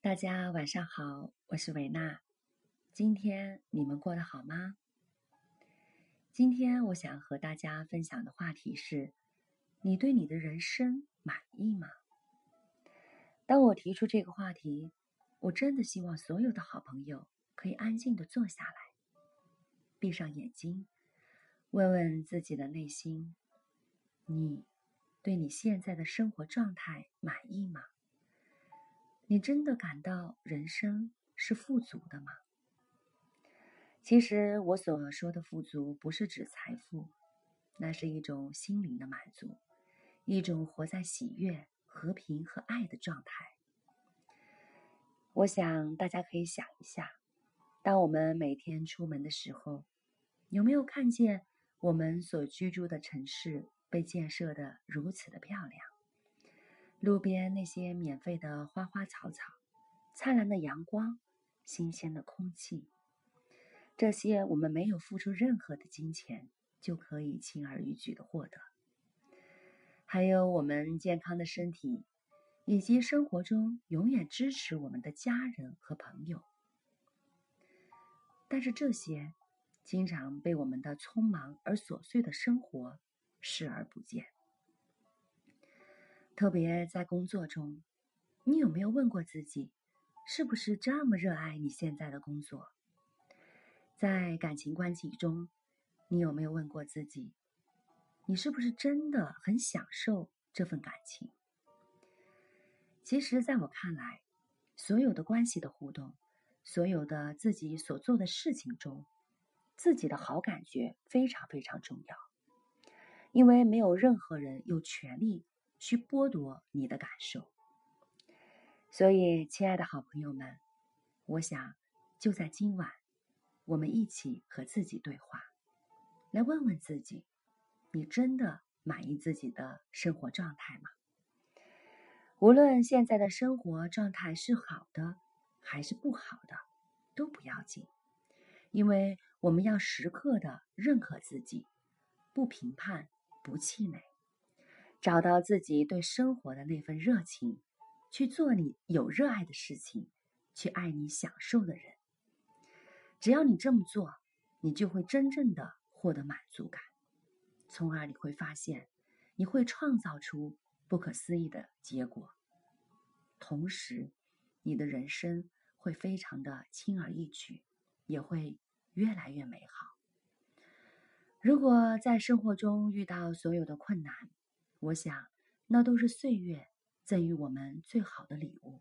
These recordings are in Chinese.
大家晚上好，我是维娜。今天你们过得好吗？今天我想和大家分享的话题是：你对你的人生满意吗？当我提出这个话题，我真的希望所有的好朋友可以安静的坐下来，闭上眼睛，问问自己的内心：你对你现在的生活状态满意吗？你真的感到人生是富足的吗？其实我所说的富足，不是指财富，那是一种心灵的满足，一种活在喜悦、和平和爱的状态。我想大家可以想一下，当我们每天出门的时候，有没有看见我们所居住的城市被建设的如此的漂亮？路边那些免费的花花草草，灿烂的阳光，新鲜的空气，这些我们没有付出任何的金钱就可以轻而易举的获得。还有我们健康的身体，以及生活中永远支持我们的家人和朋友。但是这些，经常被我们的匆忙而琐碎的生活视而不见。特别在工作中，你有没有问过自己，是不是这么热爱你现在的工作？在感情关系中，你有没有问过自己，你是不是真的很享受这份感情？其实，在我看来，所有的关系的互动，所有的自己所做的事情中，自己的好感觉非常非常重要，因为没有任何人有权利。去剥夺你的感受，所以，亲爱的好朋友们，我想就在今晚，我们一起和自己对话，来问问自己：你真的满意自己的生活状态吗？无论现在的生活状态是好的还是不好的，都不要紧，因为我们要时刻的认可自己，不评判，不气馁。找到自己对生活的那份热情，去做你有热爱的事情，去爱你享受的人。只要你这么做，你就会真正的获得满足感，从而你会发现，你会创造出不可思议的结果。同时，你的人生会非常的轻而易举，也会越来越美好。如果在生活中遇到所有的困难，我想，那都是岁月赠予我们最好的礼物，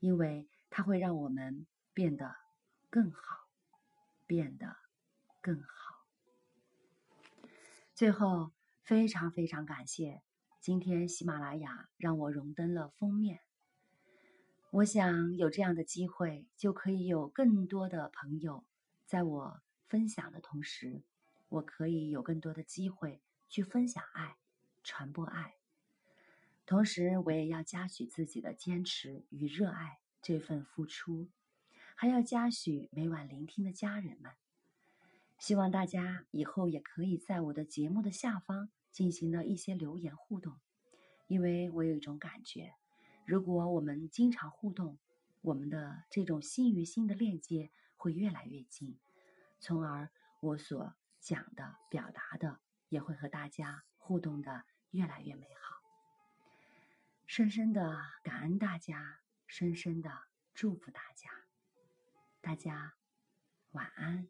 因为它会让我们变得更好，变得更好。最后，非常非常感谢今天喜马拉雅让我荣登了封面。我想有这样的机会，就可以有更多的朋友在我分享的同时，我可以有更多的机会去分享爱。传播爱，同时我也要嘉许自己的坚持与热爱这份付出，还要嘉许每晚聆听的家人们。希望大家以后也可以在我的节目的下方进行了一些留言互动，因为我有一种感觉，如果我们经常互动，我们的这种心与心的链接会越来越近，从而我所讲的、表达的也会和大家互动的。越来越美好，深深的感恩大家，深深的祝福大家，大家晚安。